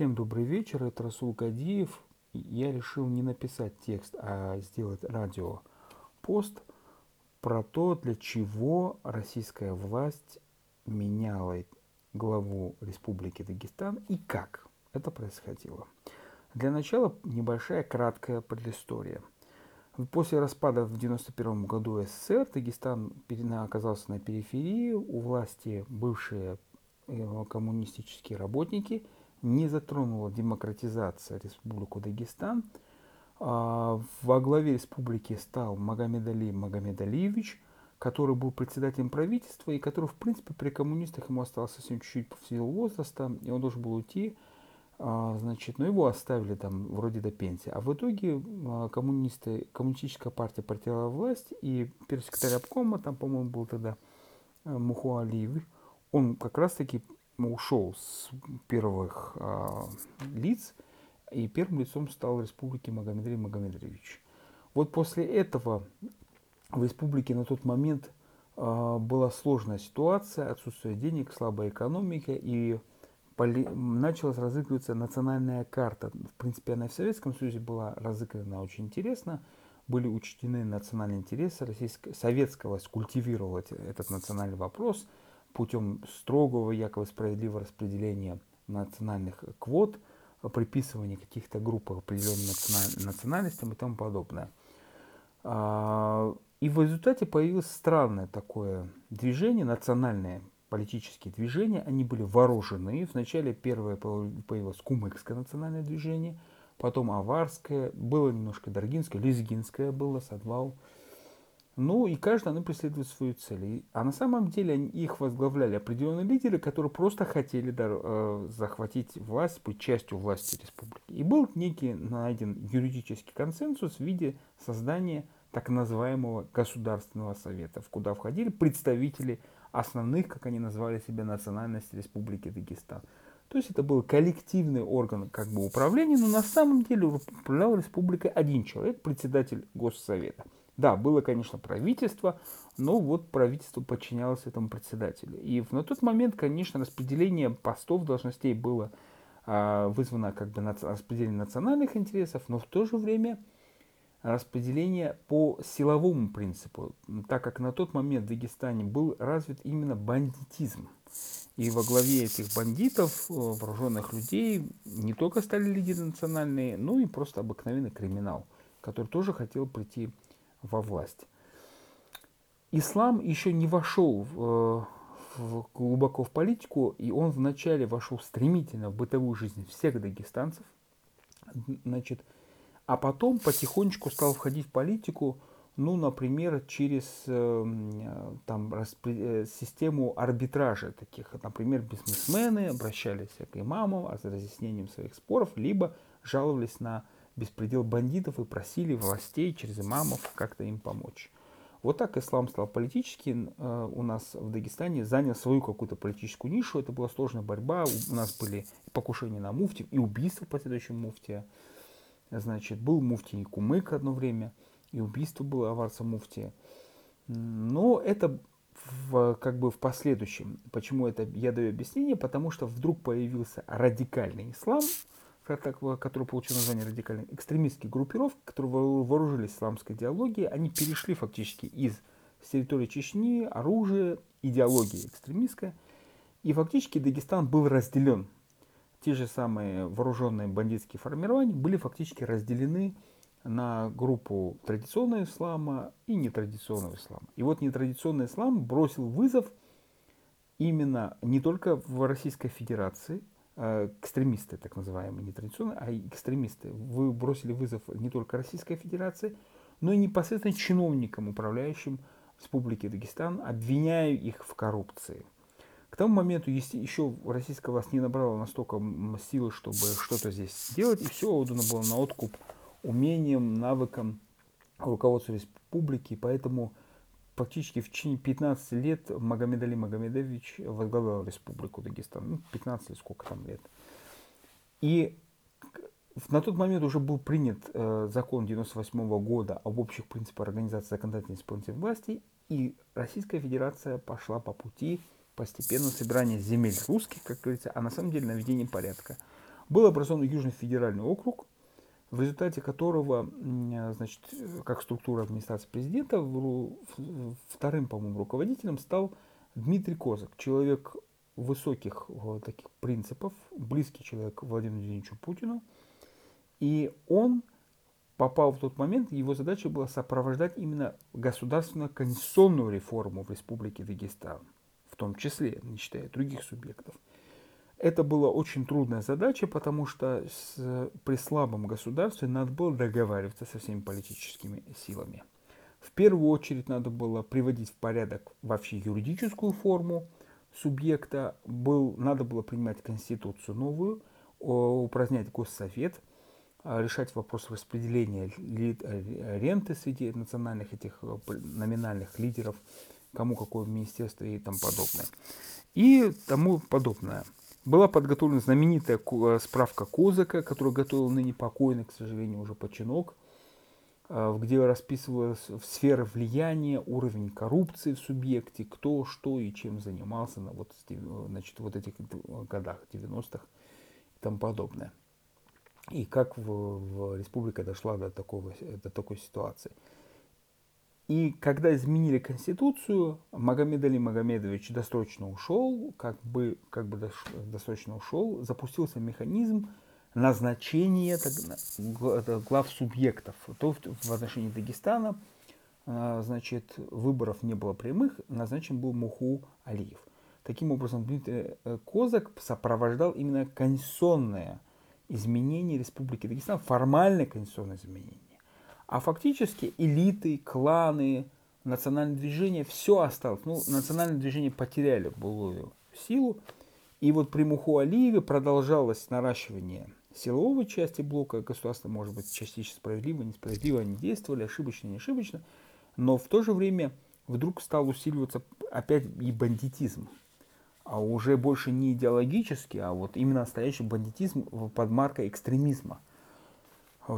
Всем добрый вечер, это Расул Кадиев. Я решил не написать текст, а сделать радиопост про то, для чего российская власть меняла главу Республики Дагестан и как это происходило. Для начала небольшая краткая предыстория. После распада в 1991 году СССР Дагестан оказался на периферии, у власти бывшие э, коммунистические работники – не затронула демократизация Республику Дагестан. А, во главе республики стал Магомед Али Магомед Алиевич, который был председателем правительства и который, в принципе, при коммунистах ему остался совсем чуть-чуть по силу возраста, и он должен был уйти, а, значит, но его оставили там вроде до пенсии. А в итоге а, коммунисты, коммунистическая партия потеряла власть, и первый секретарь обкома, там, по-моему, был тогда Муху Алиев, он как раз-таки ушел с первых а, лиц, и первым лицом стал республики Магомедрий Магомедович. Вот после этого в республике на тот момент а, была сложная ситуация, отсутствие денег, слабая экономика, и поли... началась разыгрываться национальная карта. В принципе, она и в Советском Союзе была разыграна очень интересно. Были учтены национальные интересы. Российская, советская власть этот национальный вопрос – путем строгого, якобы справедливого распределения национальных квот, приписывания каких-то групп определенным национальностям и тому подобное. А, и в результате появилось странное такое движение, национальное политические движения, они были вооружены. Вначале первое появилось Кумыкское национальное движение, потом Аварское, было немножко Даргинское, Лезгинское было, Садвал. Ну и каждый оно преследует свою цель. А на самом деле их возглавляли определенные лидеры, которые просто хотели э, захватить власть, быть частью власти республики. И был некий найден юридический консенсус в виде создания так называемого Государственного совета, в куда входили представители основных, как они называли себя, национальностей Республики Дагестан. То есть это был коллективный орган как бы управления, но на самом деле управлял республикой один человек, председатель Госсовета – да, было, конечно, правительство, но вот правительство подчинялось этому председателю. И на тот момент, конечно, распределение постов, должностей было а, вызвано как бы распределение национальных интересов, но в то же время распределение по силовому принципу, так как на тот момент в Дагестане был развит именно бандитизм. И во главе этих бандитов, э, вооруженных людей, не только стали лидеры национальные, но и просто обыкновенный криминал, который тоже хотел прийти во власть. Ислам еще не вошел в, в, глубоко в политику, и он вначале вошел стремительно в бытовую жизнь всех дагестанцев, значит, а потом потихонечку стал входить в политику, ну, например, через э, там, распри... Э, систему арбитража таких. Например, бизнесмены обращались к имамам с разъяснением своих споров, либо жаловались на беспредел бандитов и просили властей через имамов как-то им помочь. Вот так ислам стал политический э, у нас в Дагестане, занял свою какую-то политическую нишу. Это была сложная борьба. У нас были покушения на муфти и убийства последующего муфтия. Значит, был муфтий Кумык одно время, и убийство было аварца муфтия. Но это в, как бы в последующем. Почему это я даю объяснение? Потому что вдруг появился радикальный ислам, который получил название радикальной, экстремистские группировки, которые вооружились исламской идеологией, они перешли фактически из с территории Чечни, оружия, идеологии экстремистская. И фактически Дагестан был разделен. Те же самые вооруженные бандитские формирования были фактически разделены на группу традиционного ислама и нетрадиционного ислама. И вот нетрадиционный ислам бросил вызов именно не только в Российской Федерации, экстремисты, так называемые, не традиционные, а экстремисты. Вы бросили вызов не только Российской Федерации, но и непосредственно чиновникам, управляющим Республики Дагестан, обвиняя их в коррупции. К тому моменту если еще российская власть не набрала настолько силы, чтобы что-то здесь сделать, и все отдано было на откуп умением, навыкам руководства республики, поэтому фактически в течение 15 лет Магомед Али Магомедович возглавлял Республику Дагестан. Ну, 15 или сколько там лет. И на тот момент уже был принят э, закон 98 -го года об общих принципах организации законодательной исполнительной власти, и Российская Федерация пошла по пути постепенного собирания земель русских, как говорится, а на самом деле наведения порядка. был образован Южный федеральный округ, в результате которого, значит, как структура администрации президента, вторым, по-моему, руководителем стал Дмитрий Козак, человек высоких вот, таких принципов, близкий человек Владимиру Владимировичу Путину. И он попал в тот момент, его задача была сопровождать именно государственную конституционную реформу в Республике Дагестан, в том числе, не считая других субъектов. Это была очень трудная задача, потому что с, при слабом государстве надо было договариваться со всеми политическими силами. В первую очередь надо было приводить в порядок вообще юридическую форму субъекта, был, надо было принимать конституцию новую, упразднять госсовет, а, решать вопрос распределения ренты среди национальных этих э, номинальных лидеров, кому какое министерство и тому подобное. И тому подобное. Была подготовлена знаменитая э, справка Козака, которую готовил ныне покойный, к сожалению, уже починок, э, где расписывалась сфера влияния, уровень коррупции в субъекте, кто, что и чем занимался на вот, значит, вот этих годах, 90-х и тому подобное. И как в, в республика дошла до, такого, до такой ситуации. И когда изменили Конституцию, Магомед Али Магомедович досрочно ушел, как бы, как бы досрочно ушел, запустился механизм назначения глав субъектов. То в отношении Дагестана а, значит, выборов не было прямых, назначен был Муху Алиев. Таким образом, Дмитрий э, Козак сопровождал именно конституционное изменение Республики Дагестан, формальное конституционное изменение. А фактически элиты, кланы, национальное движение, все осталось. Ну, национальное движение потеряли былую силу. И вот при Муху Алиеве продолжалось наращивание силовой части блока. Государство, может быть, частично справедливо, несправедливо они действовали, ошибочно, не ошибочно. Но в то же время вдруг стал усиливаться опять и бандитизм. А уже больше не идеологически, а вот именно настоящий бандитизм под маркой экстремизма –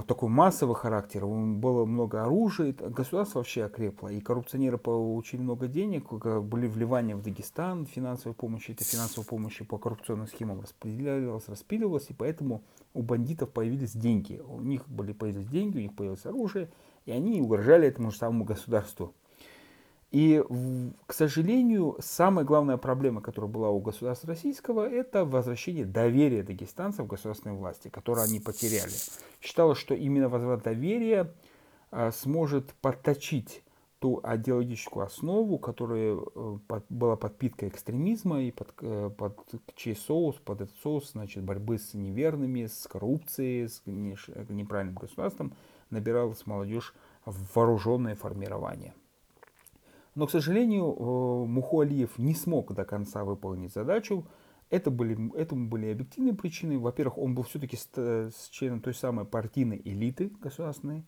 такой массовый характер, было много оружия, государство вообще окрепло, и коррупционеры получили много денег, были вливания в Дагестан, финансовой помощи, эта финансовая помощь по коррупционным схемам распределялась, распиливалась, и поэтому у бандитов появились деньги, у них были, появились деньги, у них появилось оружие, и они угрожали этому же самому государству. И, к сожалению, самая главная проблема, которая была у государства российского, это возвращение доверия дагестанцев к государственной власти, которое они потеряли. Считалось, что именно возврат доверия а, сможет подточить ту идеологическую основу, которая э, была подпиткой экстремизма и под, э, под чей соус, под этот соус, значит, борьбы с неверными, с коррупцией, с неправильным государством, набиралась молодежь в вооруженное формирование. Но, к сожалению, э, Муху Алиев не смог до конца выполнить задачу. Это были, этому были объективные причины. Во-первых, он был все-таки с, с членом той самой партийной элиты государственной,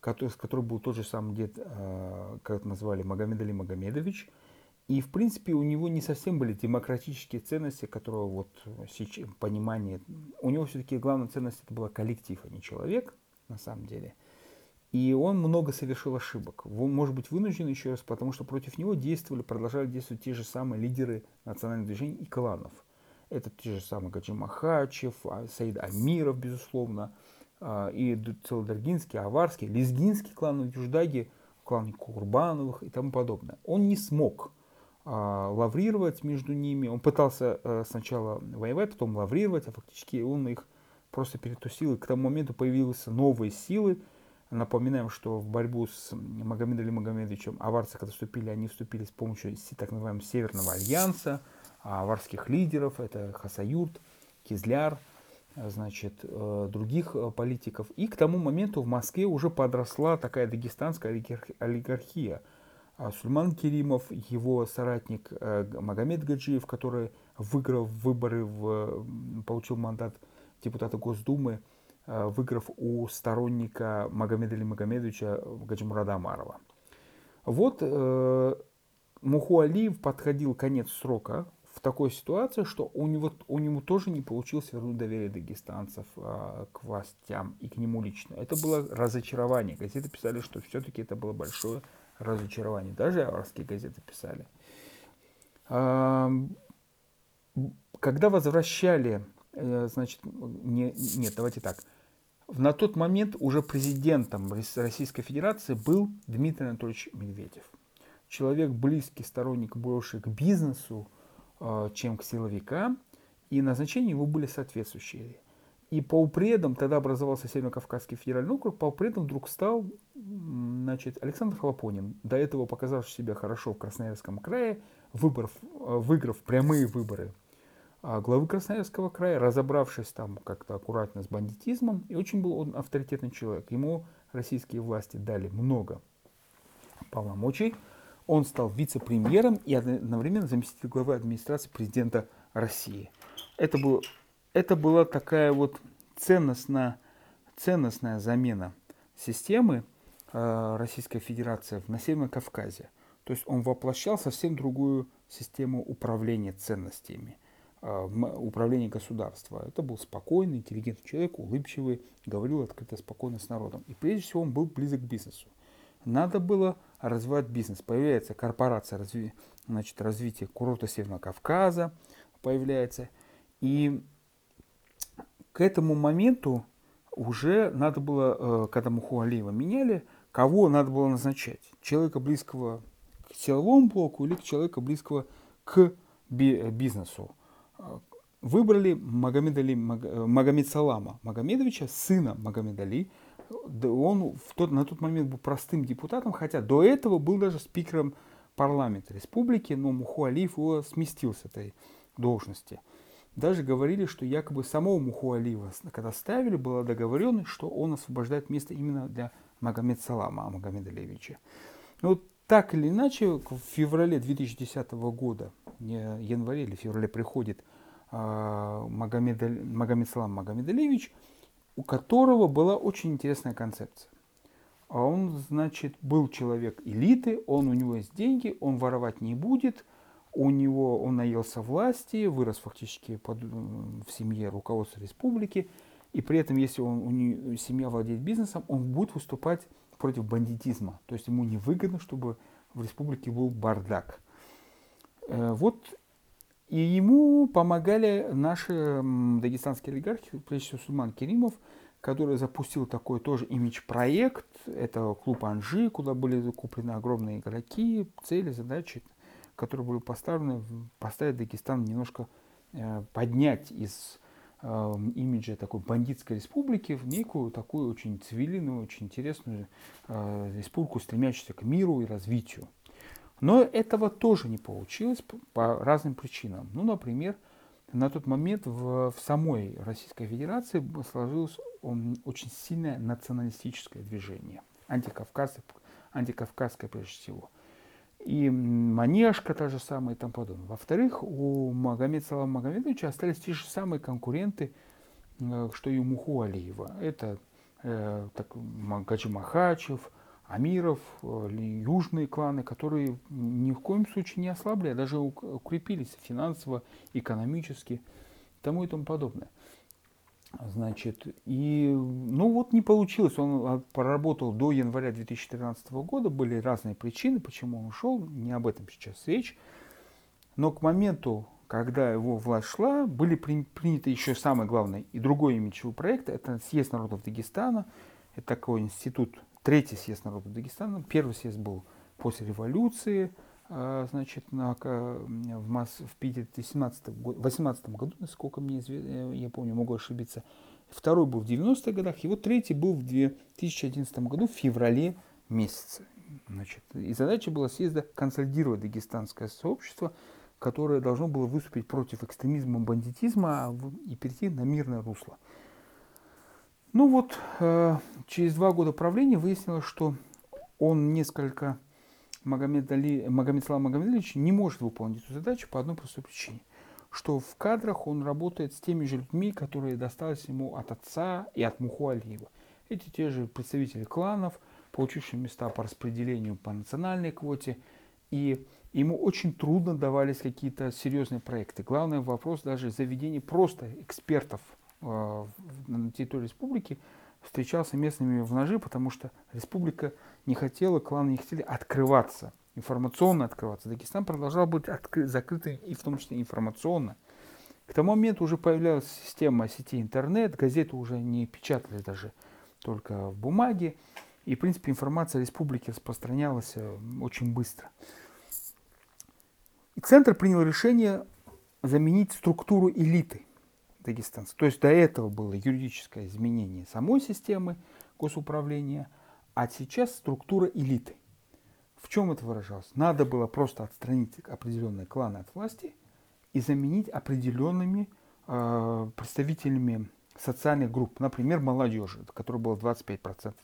который, с которой был тот же самый дед, э, как это назвали, Магомед Али Магомедович. И, в принципе, у него не совсем были демократические ценности, которые вот сейчас, понимание. У него все-таки главная ценность это была коллектив, а не человек, на самом деле – и он много совершил ошибок. Он может быть вынужден еще раз, потому что против него действовали, продолжали действовать те же самые лидеры национальных движений и кланов. Это те же самые Гаджи Махачев, а, Саид Амиров, безусловно, а, и Целодаргинский, Аварский, Лезгинский клан Юждаги, клан Курбановых и тому подобное. Он не смог а, лаврировать между ними. Он пытался э, сначала воевать, потом лаврировать, а фактически он их просто перетусил. И к тому моменту появились новые силы, Напоминаем, что в борьбу с Магомедом Али Магомедовичем аварцы, когда вступили, они вступили с помощью так называемого Северного альянса, а аварских лидеров, это Хасаюрт, Кизляр, значит, э, других э, политиков. И к тому моменту в Москве уже подросла такая дагестанская олигархия. А Сульман Керимов, его соратник э, Магомед Гаджиев, который выиграл выборы, в, получил мандат депутата Госдумы, выиграв у сторонника Магомеда Али Магомедовича Гаджимурада Амарова. Вот э, Муху Алиев подходил конец срока в такой ситуации, что у него, у него тоже не получилось вернуть доверие дагестанцев э, к властям и к нему лично. Это было разочарование. Газеты писали, что все-таки это было большое разочарование. Даже аварские газеты писали. Э, когда возвращали э, значит, не, нет, давайте так. На тот момент уже президентом Российской Федерации был Дмитрий Анатольевич Медведев. Человек близкий, сторонник больше к бизнесу, э, чем к силовикам, и назначения его были соответствующие. И по упредам, тогда образовался Северо-Кавказский федеральный округ, упредам вдруг стал значит, Александр Хлопонин, до этого показавший себя хорошо в Красноярском крае, выборов, э, выиграв прямые выборы а главы Красноярского края, разобравшись там как-то аккуратно с бандитизмом, и очень был он авторитетный человек. Ему российские власти дали много полномочий. Он стал вице-премьером и одновременно заместитель главы администрации президента России. Это, был, это была такая вот ценностная, ценностная замена системы э, Российской Федерации на Северном Кавказе. То есть он воплощал совсем другую систему управления ценностями, управления государства. Это был спокойный, интеллигентный человек, улыбчивый, говорил открыто, спокойно с народом. И прежде всего он был близок к бизнесу. Надо было развивать бизнес. Появляется корпорация разви... значит, развития курорта Северного Кавказа, появляется. И к этому моменту уже надо было, э, когда Муху Алиева меняли, кого надо было назначать. Человека близкого к силовому блоку или человека близкого к бизнесу. Выбрали Магомед Али, Магомед Салама Магомедовича, сына Магомед Али. Он в тот, на тот момент был простым депутатом, хотя до этого был даже спикером парламента республики, но Муху Алиев его сместил с этой должности. Даже говорили, что якобы самого Муху Алиева, когда ставили, была договоренность, что он освобождает место именно для Магомед Салама, Магомеда Алиевича. Но так или иначе, в феврале 2010 года, январе или феврале приходит э, Магомед, Магомед Салам Магомедалевич, у которого была очень интересная концепция. А он, значит, был человек элиты, он у него есть деньги, он воровать не будет, у него он наелся власти, вырос фактически под, в семье руководства республики, и при этом, если он, у него, семья владеет бизнесом, он будет выступать против бандитизма. То есть ему невыгодно, чтобы в республике был бардак. Э, вот и ему помогали наши дагестанские олигархи, прежде всего Сульман Керимов, который запустил такой тоже имидж-проект. Это клуб Анжи, куда были закуплены огромные игроки, цели, задачи, которые были поставлены, поставить Дагестан немножко э, поднять из имиджа такой бандитской республики в некую такую очень цивилинную, очень интересную э, республику, стремящуюся к миру и развитию. Но этого тоже не получилось по разным причинам. Ну, например, на тот момент в, в самой Российской Федерации сложилось очень сильное националистическое движение, антикавказское, антикавказское прежде всего. И Манежка та же самая и тому подобное. Во-вторых, у Магомед Салама Магомедовича остались те же самые конкуренты, э, что и у Муху Алиева. Это э, так, Гаджи Махачев, Амиров, э, южные кланы, которые ни в коем случае не ослабли, а даже укрепились финансово, экономически тому и тому подобное. Значит, и, ну вот не получилось, он а, проработал до января 2013 года, были разные причины, почему он ушел, не об этом сейчас речь. Но к моменту, когда его власть шла, были при, приняты еще самый главный и другой имиджевый проект, это съезд народов Дагестана, это такой институт, третий съезд народов Дагестана, первый съезд был после революции, значит, на, в, Мос, в Питере в 18 году, насколько мне известно, э, я помню, могу ошибиться. Второй был в 90-х годах, вот третий был в 2011 году, в феврале месяце. Значит, и задача была съезда консолидировать дагестанское сообщество, которое должно было выступить против экстремизма, бандитизма а и перейти на мирное русло. Ну вот, э, через два года правления выяснилось, что он несколько Магомед, Али, Магомед Салам Магомедович не может выполнить эту задачу по одной простой причине, что в кадрах он работает с теми же людьми, которые достались ему от отца и от Муху Алиева. Эти те же представители кланов, получившие места по распределению по национальной квоте, и ему очень трудно давались какие-то серьезные проекты. Главный вопрос даже заведения просто экспертов э, на территории республики встречался местными в ножи, потому что республика не хотела, кланы не хотели открываться, информационно открываться. Дагестан продолжал быть откры- закрытым и в том числе информационно. К тому моменту уже появлялась система сети интернет, газеты уже не печатали даже только в бумаге. И, в принципе, информация о республике распространялась э, очень быстро. И центр принял решение заменить структуру элиты дагестанцев. То есть до этого было юридическое изменение самой системы госуправления, а сейчас структура элиты. В чем это выражалось? Надо было просто отстранить определенные кланы от власти и заменить определенными э, представителями социальных групп, например, молодежи, которая была 25%.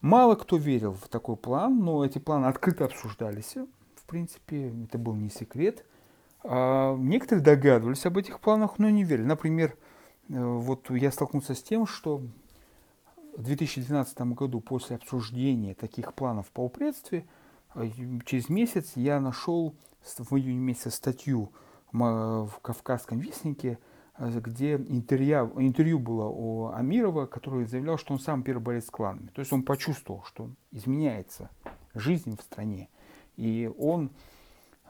Мало кто верил в такой план, но эти планы открыто обсуждались. В принципе, это был не секрет. А некоторые догадывались об этих планах, но не верили. Например, э, вот я столкнулся с тем, что в 2012 году после обсуждения таких планов по упредстве, э, через месяц я нашел в июне месяце статью в Кавказском вестнике, э, где интервью, интервью было у Амирова, который заявлял, что он сам первый борец с кланами. То есть он почувствовал, что изменяется жизнь в стране. И он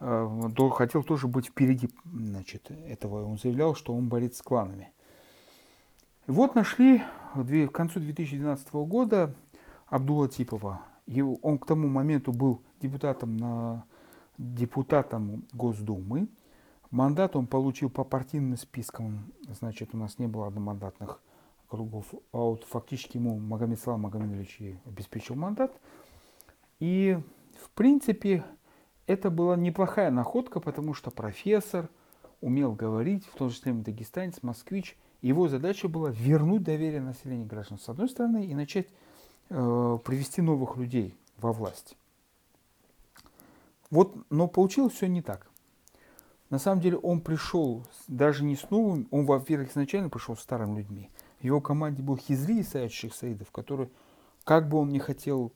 э, хотел тоже быть впереди значит, этого. Он заявлял, что он борец с кланами. Вот нашли в концу 2012 года Абдула Типова. И он к тому моменту был депутатом, на, депутатом Госдумы. Мандат он получил по партийным спискам, значит, у нас не было одномандатных кругов, а вот фактически ему Магомед Салам Магомедович обеспечил мандат. И, в принципе, это была неплохая находка, потому что профессор умел говорить, в то же время дагестанец, москвич. Его задача была вернуть доверие населения граждан с одной стороны и начать э, привести новых людей во власть. Вот, но получилось все не так. На самом деле он пришел даже не с новым, он, во-первых, изначально пришел с старыми людьми. В его команде был Хизри Исаевич Саидов, который, как бы он ни хотел,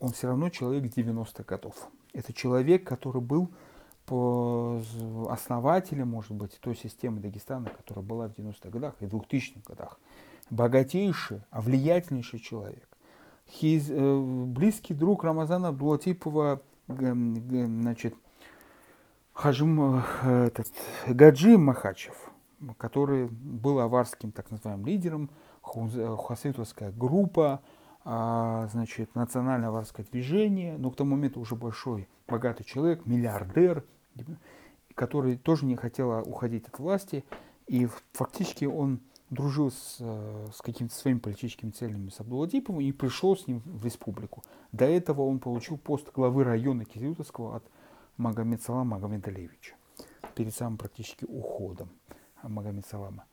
он все равно человек 90-х годов. Это человек, который был по основателем, может быть, той системы Дагестана, которая была в 90-х годах и 2000-х годах. Богатейший, а влиятельнейший человек. Хиз, э, близкий друг Рамазана Абдулатипова, значит, Хажим, э, этот, Гаджи Махачев, который был аварским так называемым лидером, хасидовская группа, а, значит, национальное аварское движение, но к тому моменту уже большой, богатый человек, миллиардер, который тоже не хотел уходить от власти, и фактически он дружил с, э, с какими-то своими политическими целями с Абдулладиповым и пришел с ним в республику. До этого он получил пост главы района Кизилютовского от Магомед Салама Магомедалевича перед самым практически уходом Магомед Салама.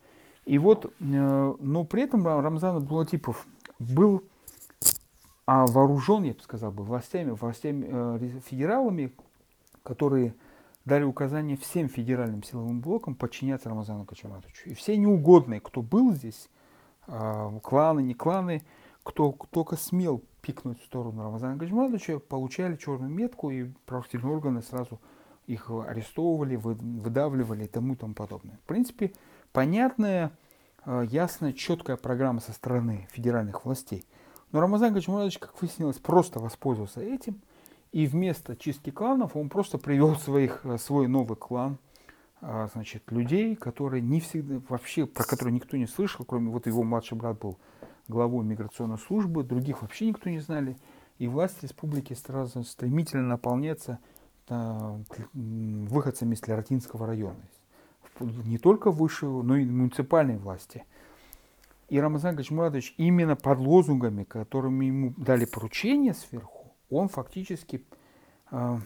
И вот, э, но при этом Рамзан Абдулатипов был а вооружен, я бы сказал, бы, властями, властями э, федералами, которые дали указание всем федеральным силовым блокам подчиняться Рамазану Качаматовичу. И все неугодные, кто был здесь, э, кланы, не кланы, кто только смел пикнуть в сторону Рамазана Гаджимадовича, получали черную метку, и правоохранительные органы сразу их арестовывали, выдавливали и тому и тому подобное. В принципе, понятная, э, ясная, четкая программа со стороны федеральных властей. Но Рамазан Гаджимадович, как выяснилось, просто воспользовался этим, и вместо чистки кланов он просто привел своих, э, свой новый клан, э, значит, людей, которые не всегда, вообще, про которые никто не слышал, кроме вот его младший брат был главой миграционной службы, других вообще никто не знали. И власть республики сразу стремительно наполняется э, выходцами из Лератинского района. Не только высшего, но и муниципальной власти. И Рамазан Гачмурадович именно под лозунгами, которыми ему дали поручение сверху, он фактически э,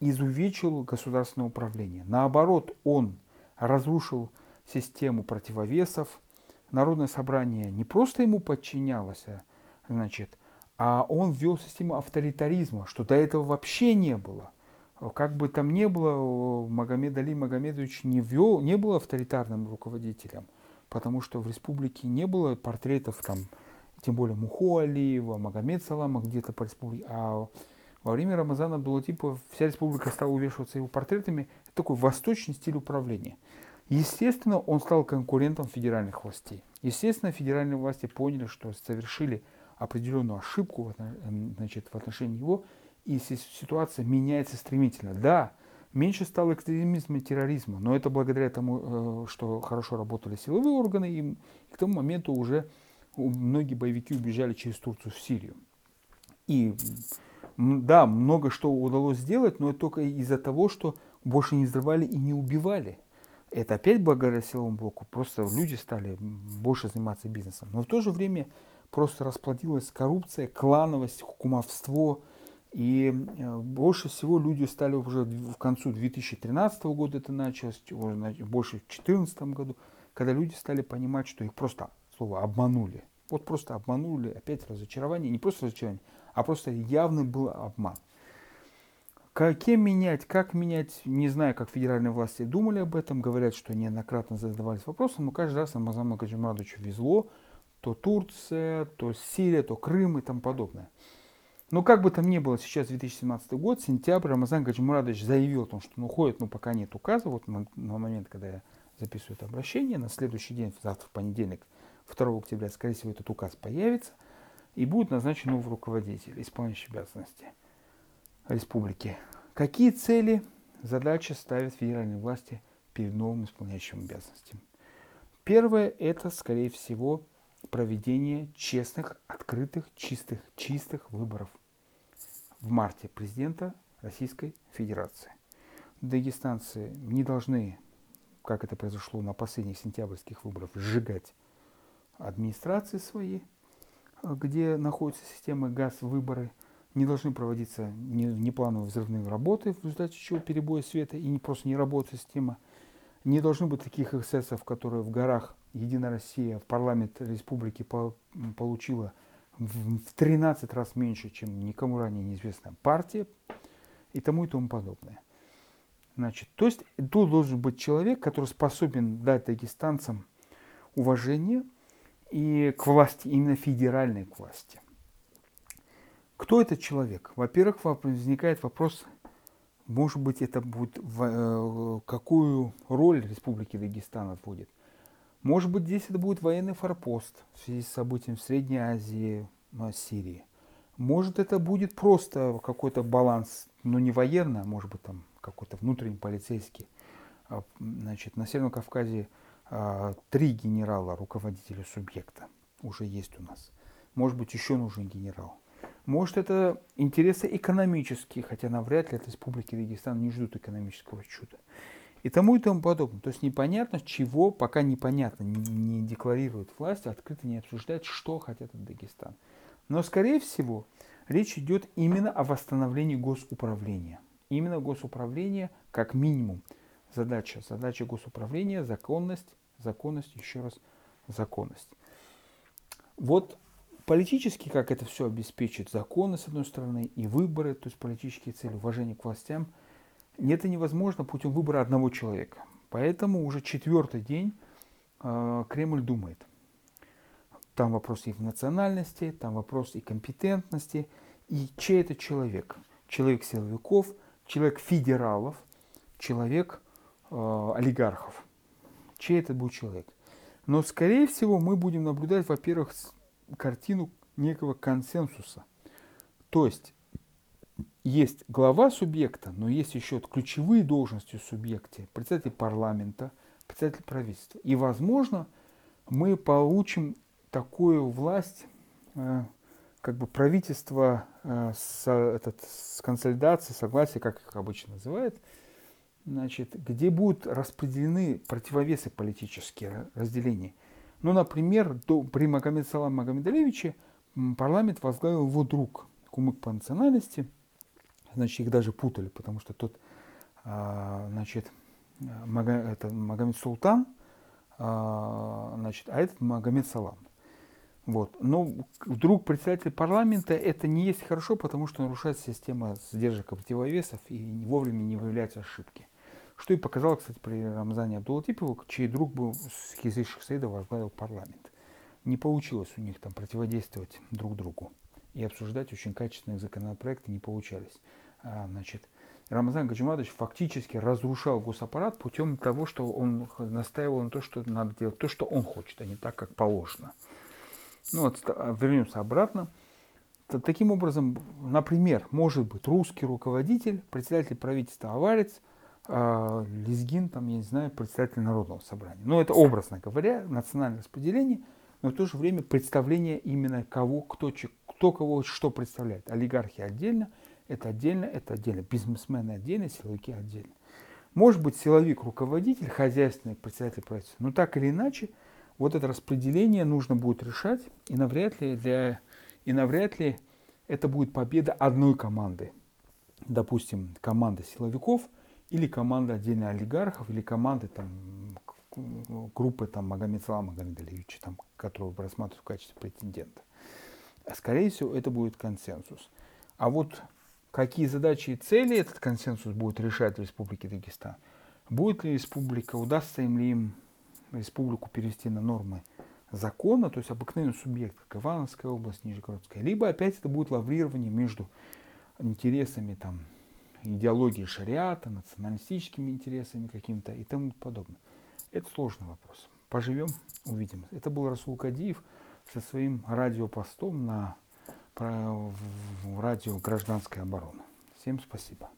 изувечил государственное управление. Наоборот, он разрушил систему противовесов, Народное собрание не просто ему подчинялось, а, значит, а он ввел систему авторитаризма, что до этого вообще не было. Как бы там ни было, Магомед Али Магомедович не, ввел, не был авторитарным руководителем, потому что в республике не было портретов там, тем более Муху Алиева, Магомед Салама где-то по республике, а во время Рамазана Абдулатипа вся республика стала увешиваться его портретами. Это такой восточный стиль управления. Естественно, он стал конкурентом федеральных властей. Естественно, федеральные власти поняли, что совершили определенную ошибку значит, в отношении его, и ситуация меняется стремительно. Да, Меньше стало экстремизма и терроризма, но это благодаря тому, э, что хорошо работали силовые органы, и к тому моменту уже многие боевики убежали через Турцию в Сирию. И да, много что удалось сделать, но это только из-за того, что больше не взрывали и не убивали. Это опять благодаря силовому блоку. Просто люди стали больше заниматься бизнесом. Но в то же время просто расплодилась коррупция, клановость, кумовство. И э, больше всего люди стали уже в концу 2013 года это началось, больше в 2014 году, когда люди стали понимать, что их просто, слово, обманули. Вот просто обманули, опять разочарование, не просто разочарование, а просто явный был обман. Кем менять, как менять, не знаю, как федеральные власти думали об этом, говорят, что неоднократно задавались вопросом, но каждый раз Рамазану Гаджимрадовичу везло, то Турция, то Сирия, то Крым и тому подобное. Но как бы там ни было, сейчас 2017 год, сентябрь, Рамазан Гаджимурадович заявил о том, что он уходит, но пока нет указа, вот на момент, когда я записываю это обращение, на следующий день, завтра в понедельник, 2 октября, скорее всего, этот указ появится, и будет назначен новый руководитель, исполняющий обязанности республики. Какие цели, задачи ставят федеральные власти перед новым исполняющим обязанности? Первое – это, скорее всего, проведение честных, открытых, чистых, чистых выборов в марте президента Российской Федерации. Дагестанцы не должны, как это произошло на последних сентябрьских выборах, сжигать администрации свои, где находится система газ-выборы, не должны проводиться неплановые взрывные работы, в результате чего перебоя света и не просто не работает система. Не должно быть таких эксцессов, которые в горах Единая Россия в парламент республики получила в 13 раз меньше, чем никому ранее неизвестная партия и тому и тому подобное. Значит, то есть тут должен быть человек, который способен дать дагестанцам уважение и к власти, именно федеральной к власти. Кто этот человек? Во-первых, возникает вопрос, может быть, это будет, э, какую роль Республики Дагестан отводит – может быть, здесь это будет военный форпост в связи с событием в Средней Азии, Сирии. Может, это будет просто какой-то баланс, но не военный, а может быть, там какой-то внутренний полицейский. А, значит, на Северном Кавказе три генерала, руководителя субъекта уже есть у нас. Может быть, еще нужен генерал. Может, это интересы экономические, хотя навряд ли от Республики Дагестан не ждут экономического чуда и тому и тому подобное. То есть непонятно, чего пока непонятно, не, декларирует власть, открыто не обсуждает, что хотят от Дагестана. Но, скорее всего, речь идет именно о восстановлении госуправления. Именно госуправление как минимум. Задача, задача госуправления – законность, законность, еще раз законность. Вот политически, как это все обеспечит, законы, с одной стороны, и выборы, то есть политические цели, уважение к властям – это невозможно путем выбора одного человека. Поэтому уже четвертый день э, Кремль думает. Там вопрос и национальности, там вопрос и компетентности, и чей это человек. Человек силовиков, человек федералов, человек э, олигархов. Чей это будет человек. Но, скорее всего, мы будем наблюдать, во-первых, картину некого консенсуса. То есть есть глава субъекта, но есть еще ключевые должности в субъекте, председатель парламента, председатель правительства. И, возможно, мы получим такую власть, э, как бы правительство э, с, этот, с консолидацией, согласия, как их обычно называют, значит, где будут распределены противовесы политические разделения. Ну, например, до, при Магомед Салам Магомедалевиче парламент возглавил его друг, кумык по национальности – значит, их даже путали, потому что тот, а, значит, Мага, это Магомед Султан, а, значит, а этот Магомед Салам. Вот. Но вдруг председатель парламента это не есть хорошо, потому что нарушается система сдержек противовесов и вовремя не выявляются ошибки. Что и показало, кстати, при Рамзане Абдулатипову, чей друг был с Хизиш Шахсейда возглавил парламент. Не получилось у них там противодействовать друг другу и обсуждать очень качественные законопроекты не получались. А, значит, Рамазан Гаджимадович фактически разрушал госаппарат путем того, что он настаивал на то, что надо делать то, что он хочет, а не так, как положено. Ну вот, а, вернемся обратно. Таким образом, например, может быть русский руководитель, председатель правительства аварец, Лезгин, там, я не знаю, председатель Народного собрания. Но это образно говоря, национальное распределение, но в то же время представление именно кого, кто, кто кого что представляет. Олигархи отдельно, это отдельно, это отдельно. Бизнесмены отдельно, силовики отдельно. Может быть, силовик, руководитель, хозяйственный председатель правительства. Но так или иначе, вот это распределение нужно будет решать, и навряд ли, для, и навряд ли это будет победа одной команды. Допустим, команда силовиков или команда отдельно олигархов, или команды там, группы там, Магомед Салама Магомедалевича, там, которого рассматривают в качестве претендента. А скорее всего, это будет консенсус. А вот какие задачи и цели этот консенсус будет решать в Республике Дагестан, будет ли республика, удастся им ли им республику перевести на нормы закона, то есть обыкновенный субъект, как Ивановская область, Нижегородская, либо опять это будет лаврирование между интересами там, идеологии шариата, националистическими интересами каким-то и тому подобное. Это сложный вопрос. Поживем, увидим. Это был Расул Кадиев со своим радиопостом на радио «Гражданская оборона». Всем спасибо.